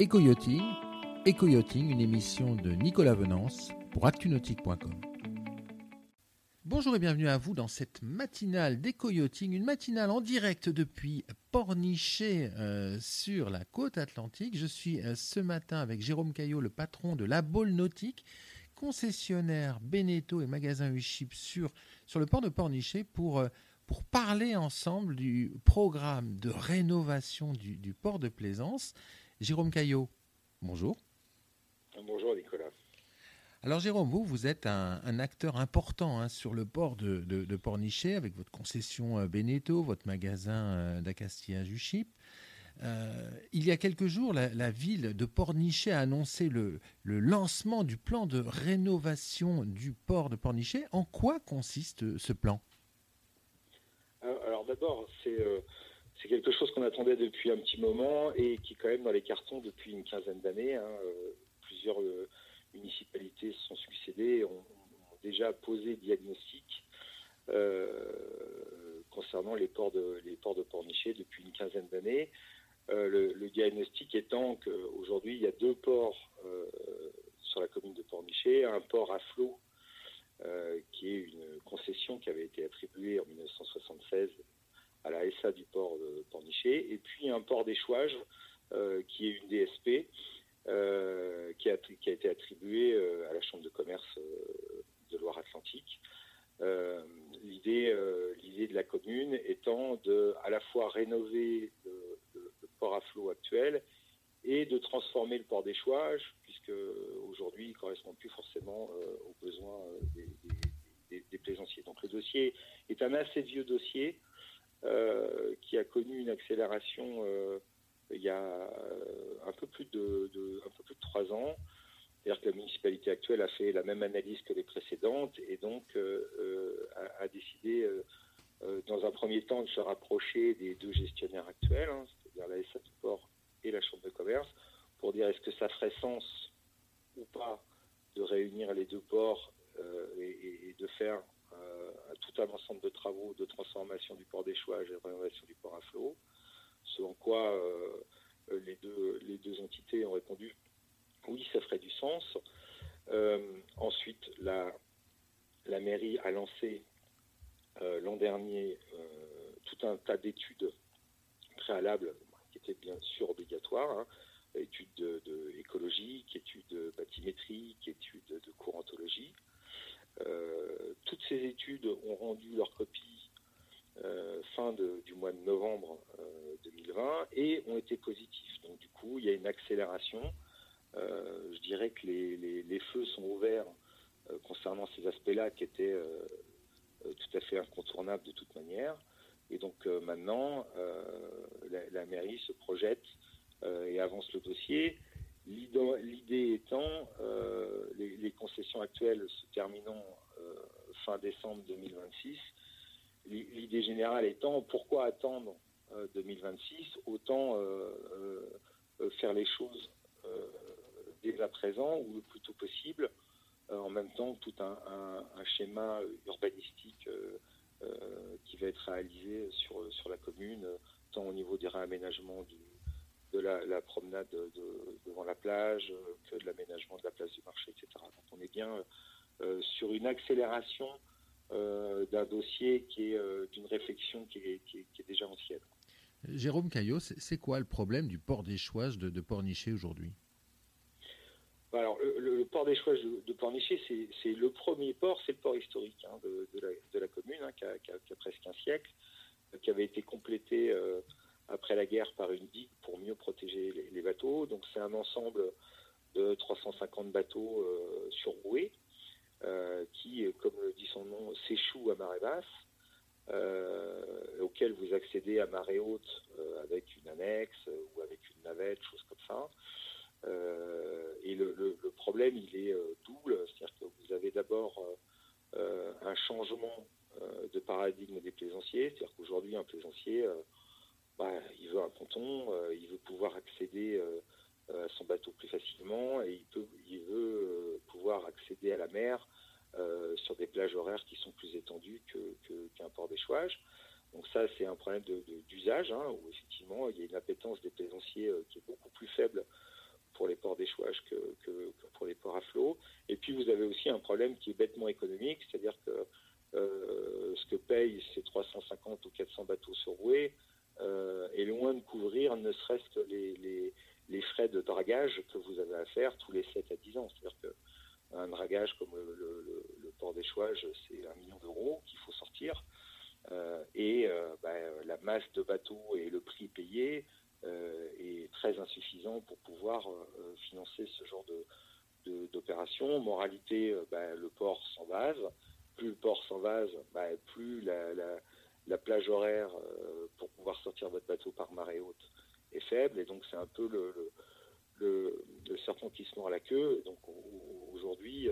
Éco-yachting, une émission de Nicolas Venance pour actunautique.com. Bonjour et bienvenue à vous dans cette matinale d'éco-yachting, une matinale en direct depuis Pornichet euh, sur la côte atlantique. Je suis euh, ce matin avec Jérôme Caillot, le patron de la Baule Nautique, concessionnaire Beneteau et magasin Uship sur, sur le port de Pornichet pour... Euh, pour parler ensemble du programme de rénovation du, port de Plaisance. Jérôme Caillot, bonjour. Bonjour Nicolas. Alors Jérôme, vous, vous êtes un, acteur important hein, sur le port de, de, Pornichet avec votre concession euh, Beneteau, votre magasin euh, d'Acastillage-Uchip. Euh, il y a quelques jours, la, ville de Pornichet a annoncé le, le, lancement du plan de rénovation du port de Pornichet. En quoi consiste ce plan? D'abord, euh, c'est quelque chose qu'on attendait depuis un petit moment et qui est quand même dans les cartons depuis une quinzaine d'années. Hein, euh, plusieurs euh, municipalités se sont succédées et ont, déjà posé diagnostic concernant les ports de, les ports de depuis une quinzaine d'années. Le, diagnostic étant qu'aujourd'hui, il y a deux ports sur la commune de Pornichet, un port à flot qui est une concession qui avait été attribuée en 1976 à la SA du port de Pornichet, et puis un port d'échouage euh, qui est une DSP euh, qui, a, été attribuée euh, à la Chambre de commerce de Loire-Atlantique. L'idée de la commune étant de à la fois rénover le, port à flot actuel et de transformer le port d'échouage, puisque aujourd'hui il ne correspond plus forcément aux besoins des, des, plaisanciers. Donc le dossier est un assez vieux dossier euh, qui a euh, il y a euh, un peu plus de, trois ans. C'est-à-dire que la municipalité actuelle a fait la même analyse que les précédentes et donc a, décidé, dans un premier temps, de se rapprocher des deux gestionnaires actuels, hein, c'est-à-dire la SA du port et la Chambre de commerce, pour dire est-ce que ça ferait sens ou pas de réunir les deux ports et, de faire tout un ensemble de travaux de transformation du port d'échouage et de rénovation du port à flot, selon quoi euh, les, deux, entités ont répondu oui, ça ferait du sens. Euh, ensuite, la, mairie a lancé euh, l'an dernier tout un tas d'études préalables qui étaient bien sûr obligatoires, hein, études de, de, études bathymétriques, études de courantologie. Toutes ces études ont rendu leur copie euh, fin du mois de novembre 2020 euh, et ont été positifs. Donc du coup, il y a une accélération. je dirais que les, feux sont ouverts concernant ces aspects-là qui étaient tout à fait incontournables de toute manière. Et donc maintenant, la, mairie se projette et avance le dossier. L'idée étant, euh, les, concessions actuelles se terminant euh, fin décembre 2026, l'idée générale étant pourquoi attendre 2026 euh, Autant faire les choses dès à présent ou le plus tôt possible, en même temps tout un, schéma urbanistique qui va être réalisé sur, sur la commune, tant au niveau des réaménagements de la, promenade devant la plage, euh, que de l'aménagement de la place du marché, etc. Donc on est bien euh, sur une accélération euh, d'un dossier qui est d'une réflexion qui est, déjà ancienne. Jérôme Caillot, c'est quoi le problème du port d'échouage de, de Pornichet aujourd'hui? Alors, le, port d'échouage de, de Pornichet, c'est le premier port, c'est le port historique hein, de, la, commune, hein, qui, a, presque un siècle, qui avait été complété après la guerre par une digue pour mieux protéger les, bateaux. Donc c'est un ensemble de 350 bateaux euh, surroués euh, qui, comme le dit son nom, s'échouent à marée basse, euh, auquel vous accédez à marée haute euh, avec une annexe ou avec une navette, choses comme ça. et le, problème, il est double, c'est-à-dire que vous avez d'abord un changement de paradigme des plaisanciers, c'est-à-dire qu'aujourd'hui, un plaisancier bah, il veut un ponton, euh, il veut pouvoir accéder euh, à son bateau plus facilement et il veut euh, à la mer sur des plages horaires qui sont plus étendues qu'un port d'échouage. Donc ça, c'est un problème d'usage, hein, où effectivement, il y a une appétence des plaisanciers qui est beaucoup plus faible pour les ports d'échouage que, que, pour les ports à flot. Et puis vous avez aussi un problème qui est bêtement économique, c'est-à-dire que ce que payent ces 350 ou 400 bateaux sur rouée est loin de couvrir ne serait-ce que les, les, frais de dragage que vous avez à faire tous les 7 à 10 ans. C'est-à-dire qu'un dragage comme le, port d'échouage, c'est un million d'euros qu'il faut sortir. et bah, la masse de bateaux et le prix payé euh, est très insuffisant pour pouvoir euh, financer ce genre de, d'opération. Moralité, euh, bah, le port s'envase. Plus le port s'envase, bah, plus la, plage horaire pour pouvoir sortir votre bateau par marée haute est faible. Et donc c'est un peu le, le, serpent qui se mord la queue. donc aujourd'hui,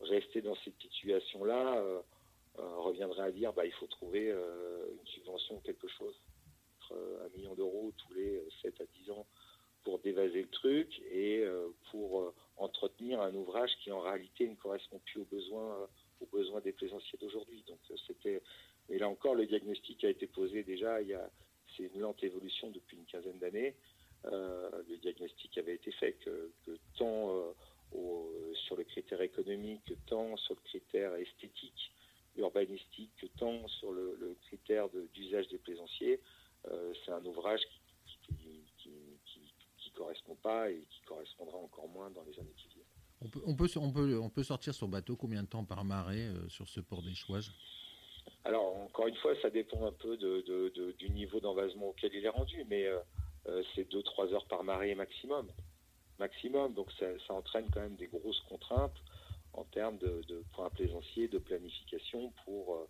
rester dans cette situation-là reviendrait à dire bah, il faut trouver une subvention quelque chose un million d'euros tous les 7 à 10 ans pour dévaser le truc et euh, pour euh, entretenir un ouvrage qui en réalité ne correspond plus aux besoins, euh, aux besoins des plaisanciers d'aujourd'hui. Donc c'était, et là encore, le diagnostic a été posé déjà il y a, c'est une lente évolution depuis une quinzaine d'années. le diagnostic avait été fait que, tant sur le critère économique, tant sur le critère esthétique, urbanistique, tant sur le, le critère d'usage des plaisanciers, euh, c'est un ouvrage qui ne correspond pas et qui correspondra encore moins dans les années qui viennent. On peut, on peut, on peut, on peut sortir sur bateau combien de temps par marée euh, sur ce port d'échouage Alors, encore une fois, ça dépend un peu de, du niveau d'envasement auquel il est rendu, mais euh, c'est 2-3 heures par marée maximum. Maximum, donc ça, entraîne quand même des grosses contraintes en termes de, de points plaisanciers, de planification pour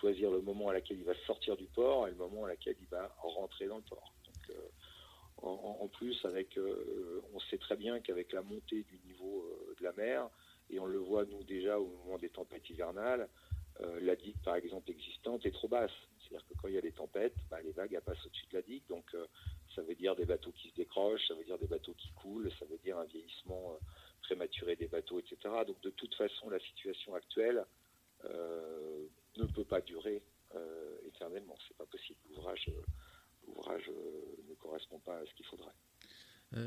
choisir le moment à laquelle il va sortir du port et le moment à laquelle il va rentrer dans le port. Euh, en, plus, avec, euh, on sait très bien qu'avec la montée du niveau euh, de la mer, et on le voit nous déjà au moment des tempêtes hivernales, la digue par exemple existante est trop basse. C'est-à-dire que quand il y a des tempêtes, bah, les vagues passent au-dessus de la digue, donc ça veut dire des bateaux qui se décrochent, ça veut dire des bateaux qui coulent, ça veut dire un vieillissement prématuré des bateaux, etc. Donc de toute façon, la situation actuelle ne peut pas durer euh, éternellement. C'est pas possible. L'ouvrage, euh, euh, ne correspond pas à ce qu'il faudrait.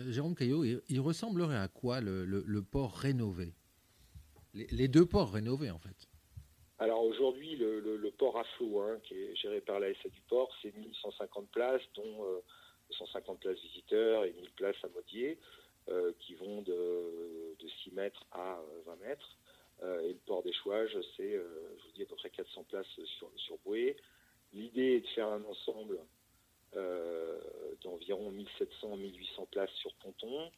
Jérôme Caillot, il, ressemblerait à quoi le, port rénové? Les, deux ports rénovés, en fait alors aujourd'hui, le, port à flot, hein, qui est géré par la SA du port, c'est 1150 places, dont 150 places visiteurs et 1000 places à modier, qui vont de, de, 6 mètres à 20 mètres. Euh, et le port d'échouage, c'est, euh, je vous dis, à peu près 400 places sur, sur Bouée. L'idée est de faire un ensemble euh, d'environ 1700-1800 places sur ponton,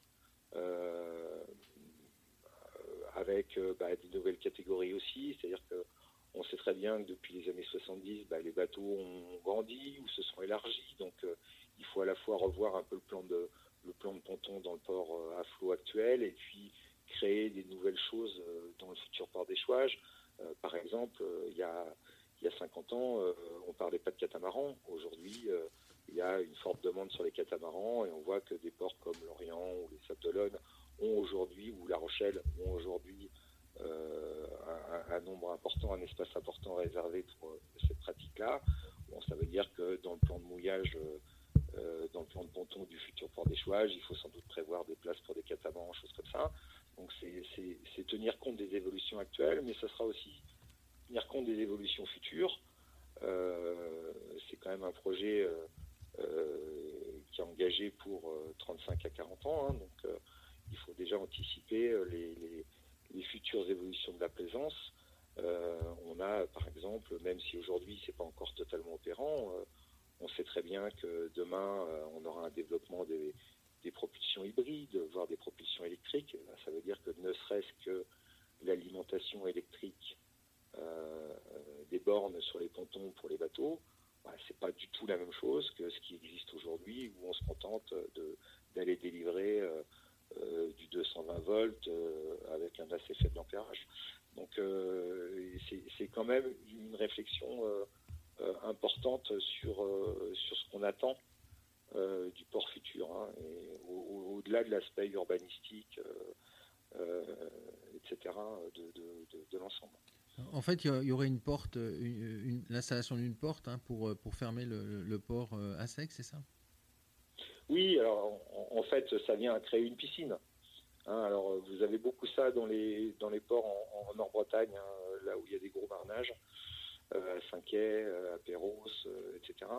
avec bah, des nouvelles catégories aussi, c'est-à-dire qu'on sait très bien que depuis les années 70, bah, les bateaux ont grandi ou se sont élargis, donc il faut à la fois revoir un peu le plan de, le plan de ponton dans le port à flot actuel, et puis créer des nouvelles choses euh, dans le futur port d'échouage. Euh, par exemple, euh, il y a, y a 50 ans, on parlait pas de catamarans. Aujourd'hui, il y a une forte demande sur les catamarans et on voit que des ports comme l'Orient ou les Sables d'Olonne ont aujourd'hui, ou La Rochelle ont aujourd'hui un, nombre important, un espace important réservé pour cette pratique-là. Bon, ça veut dire que dans le plan de mouillage, dans le plan de ponton du futur port d'échouage, il faut sans doute prévoir des places pour des catamarans, choses comme ça. Donc c'est tenir compte des évolutions actuelles, mais ce sera aussi tenir compte des évolutions futures. Euh, c'est quand même un projet euh, euh, qui est engagé pour 35 à 40 ans, hein, donc il faut déjà anticiper les, de la plaisance. on a, par exemple, même si aujourd'hui c'est pas encore totalement opérant, on sait très bien que demain on aura un développement des, des propulsions hybrides, voire des propulsions électriques. Ça veut dire que ne serait-ce que l'alimentation électrique euh, des bornes sur les pontons pour les bateaux, bah, c'est pas du tout la même chose que ce qui existe aujourd'hui où on se contente d'aller délivrer euh, euh, du 220 volts avec un assez faible ampérage. Donc c'est quand même une réflexion importante sur, sur ce qu'on attend euh, du port futur, hein, au-delà de l'aspect urbanistique, euh, euh, etc., de, l'ensemble. En fait, il y aurait une porte, l'installation d'une porte hein, pour, pour fermer le, port à sec, c'est ça? Oui, alors en, fait, ça vient à créer une piscine. Hein, alors, vous avez beaucoup ça dans les, dans les ports en, Nord-Bretagne, hein, là où il y a des gros marnages, à Saint-Quay, à Perros, etc.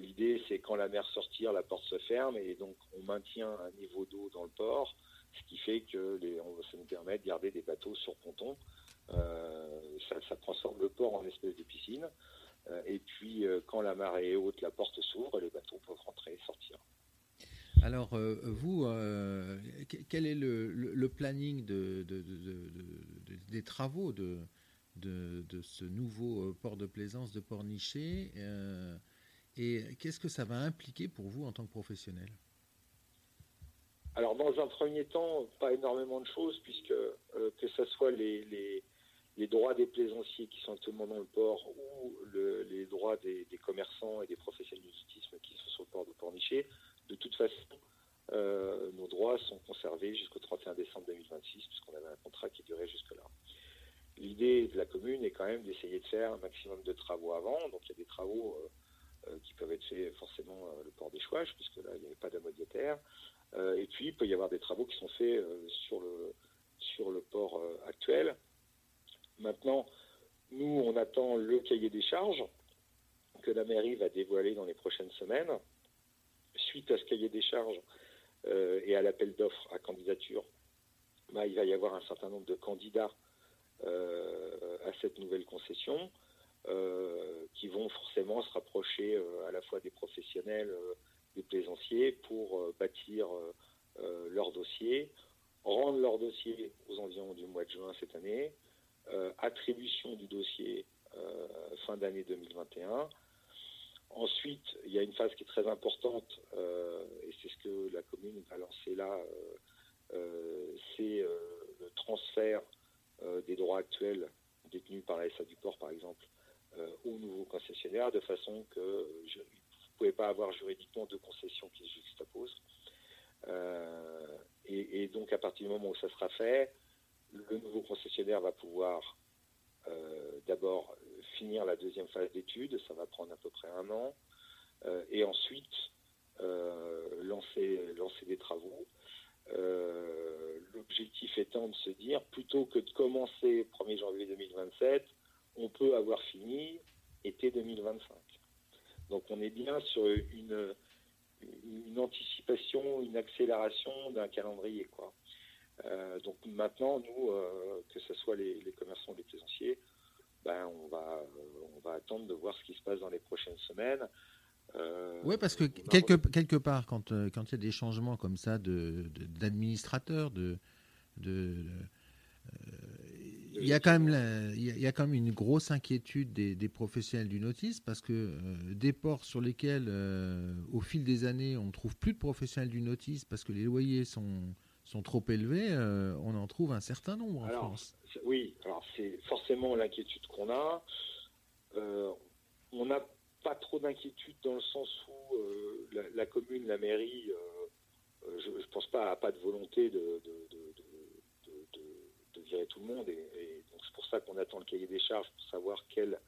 L'idée, c'est quand la mer sortir, la porte se ferme et donc on maintient un niveau d'eau dans le port, ce qui fait que les, ça nous permet de garder des bateaux sur ponton. Ça, transforme le port en espèce de piscine. Et puis, quand la marée est haute, la porte s'ouvre et les bateaux peuvent rentrer et sortir. Alors, euh, vous, euh, quel est le, planning des travaux de, ce nouveau euh, port de plaisance de Pornichet Et qu'est-ce que ça va impliquer pour vous en tant que professionnel? Alors, dans un premier temps, pas énormément de choses, puisque que ce soit les, droits des plaisanciers qui sont actuellement dans le port ou les droits des, commerçants et des professionnels du qui sont sur le port de Pornichet, de toute façon, euh, nos droits sont conservés jusqu'au 31 décembre 2026, puisqu'on avait un contrat qui durait jusque-là. L'idée de la commune est quand même d'essayer de faire un maximum de travaux avant. Donc il y a des travaux euh, euh, qui peuvent être faits forcément le port des Chouaches, puisque là il n'y avait pas d'amodiataire. et puis il peut y avoir des travaux qui sont faits sur, le, sur le port actuel. Maintenant, nous, on attend le cahier des charges que la mairie va dévoiler dans les prochaines semaines. Suite à ce cahier des charges euh, et à l'appel d'offres à candidature, bah, il va y avoir un certain nombre de candidats euh, à cette nouvelle concession euh, qui vont forcément se rapprocher à la fois des professionnels, des plaisanciers pour bâtir leur dossier, rendre leur dossier aux environs du mois de juin cette année, attribution du dossier fin d'année 2021 Ensuite, il y a une phase qui est très importante, euh, et c'est ce que la commune va lancer là, euh, euh, c'est le transfert des droits actuels détenus par la SA du port, par exemple, au nouveau concessionnaire, de façon que vous ne pouvez pas avoir juridiquement deux concessions qui se juxtaposent. Et, donc, à partir du moment où ça sera fait, le nouveau concessionnaire va pouvoir d'abord finir la deuxième phase d'études, ça va prendre à peu près un an, euh, et ensuite euh, lancer, des travaux. Euh, l'objectif étant de se dire, plutôt que de commencer 1er janvier 2027, on peut avoir fini été 2025. Donc on est bien sur une, une anticipation, une accélération d'un calendrier. Quoi. Donc maintenant, nous, que ce soit les, les commerçants, les plaisanciers, ben, on, va, on va attendre de voir ce qui se passe dans les prochaines semaines. Euh, oui, parce que quelque, quelque part, quand, euh, quand il y a des changements comme ça d'administrateurs, de, de, euh, il, y a quand même il, y a, quand même une grosse inquiétude des, professionnels du notice parce que des ports sur lesquels, au fil des années, on ne trouve plus de professionnels du notice parce que les loyers sont, sont trop élevés, on en trouve un certain nombre en France. Oui, alors c'est forcément l'inquiétude qu'on a. Euh, on n'a pas trop d'inquiétude dans le sens où euh, la, commune, la mairie, euh, je ne pense pas, à pas de volonté de, virer tout le monde. Et, donc c'est pour ça qu'on attend le cahier des charges pour savoir quelle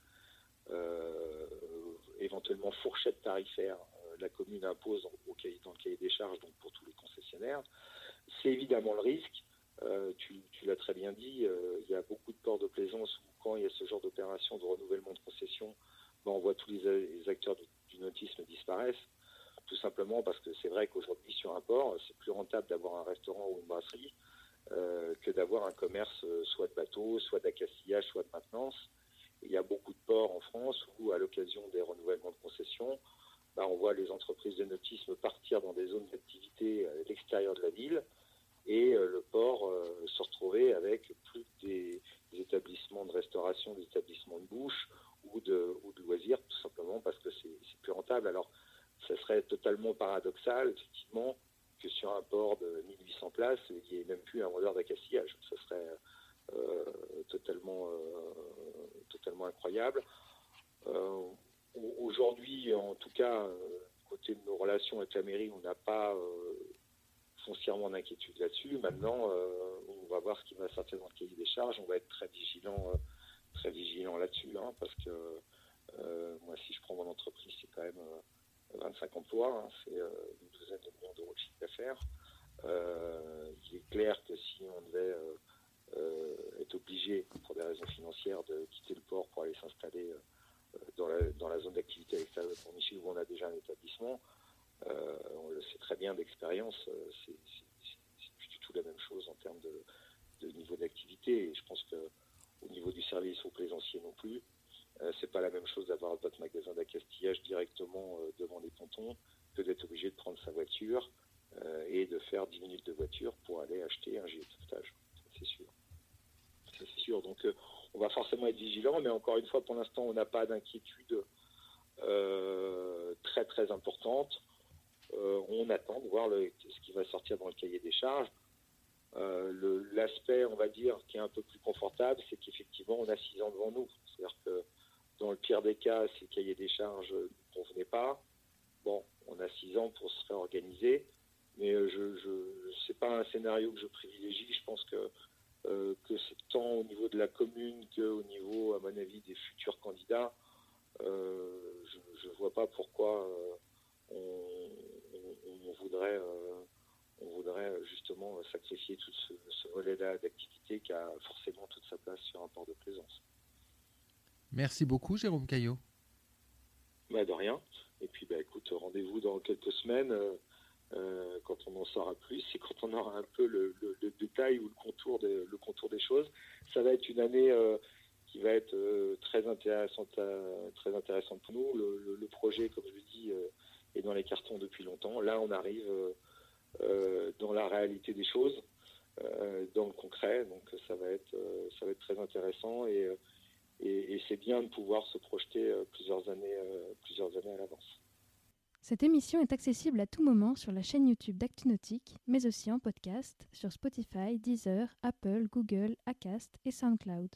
éventuellement fourchette tarifaire la commune impose au cahier, dans le cahier des charges donc pour tous les concessionnaires. C'est évidemment le risque. Euh, tu, l'as très bien dit, euh, il y a beaucoup de ports de plaisance où quand il y a ce genre d'opération de renouvellement de concession, ben, on voit tous les, acteurs du, nautisme disparaissent, tout simplement parce que c'est vrai qu'aujourd'hui sur un port, c'est plus rentable d'avoir un restaurant ou une brasserie euh, que d'avoir un commerce soit de bateau, soit d'accastillage, soit de maintenance. il y a beaucoup de ports en France où, à l'occasion des renouvellements de concession, ben, on voit les entreprises de nautisme partir dans des zones d'activité à l'extérieur de la ville et euh, le port euh, se retrouver avec plus des, établissements de restauration, des établissements de bouche ou de, loisirs, tout simplement parce que c'est plus rentable. Alors, ça serait totalement paradoxal, effectivement, que sur un port de 1800 places, il n'y ait même plus un vendeur d'accastillage. Ce serait euh, totalement, totalement incroyable. Aujourd'hui, en tout cas, côté de nos relations avec la mairie, on n'a pas foncièrement d'inquiétude là-dessus. Maintenant, euh, on va voir ce qui va sortir dans le cahier des charges. On va être très vigilant, euh, très vigilant là-dessus, hein, parce que euh, moi, si je prends mon entreprise, c'est quand même 25 emplois, hein, c'est une douzaine de millions d'euros de chiffre d'affaires. il est clair que si on devait être obligé, pour des raisons financières, de quitter le port pour aller s'installer dans la, zone d'activité extérieure de Port-Michel où on a déjà un établissement, on le sait très bien d'expérience, c'est plus du tout la même chose en termes de, niveau d'activité. Et je pense qu'au niveau du service au plaisancier non plus, euh, c'est pas la même chose d'avoir votre magasin d'accastillage directement euh, devant les pontons que d'être obligé de prendre sa voiture euh, et de faire 10 minutes de voiture pour aller acheter un gilet de sauvetage. C'est sûr. C'est sûr. Donc on va forcément être vigilant, mais encore une fois, pour l'instant, on n'a pas d'inquiétude très très importante. On attend de voir ce qui va sortir dans le cahier des charges. L'aspect, on va dire, qui est un peu plus confortable, c'est qu'effectivement, on a 6 ans devant nous. C'est-à-dire que dans le pire des cas, si le cahier des charges ne convenait pas, bon, on a six ans pour se réorganiser, mais euh, je, je pas un scénario que je privilégie. Je pense que euh, que c'est tant au niveau de la commune qu'au niveau, à mon avis, des futurs candidats. Euh, je ne vois pas pourquoi on, voudrait, on voudrait justement sacrifier tout ce, ce volet-là d'activité qui a forcément toute sa place sur un port de plaisance. Merci beaucoup, Jérôme Caillot. Bah, de rien. Et puis, bah, écoute, rendez-vous dans quelques semaines euh, euh, quand on en saura plus et quand on aura un peu le, détail ou le contour, le contour des choses. Ça va être une année euh, qui va être très, intéressante très intéressante pour nous. Le, projet, comme je le dis, est dans les cartons depuis longtemps. Là, on arrive dans la réalité des choses, dans le concret. Donc, ça va être, ça va être très intéressant et et, c'est bien de pouvoir se projeter euh, plusieurs années, euh, plusieurs années à l'avance. Cette émission est accessible à tout moment sur la chaîne YouTube d'ActuNautique, mais aussi en podcast sur Spotify, Deezer, Apple, Google, Acast et SoundCloud.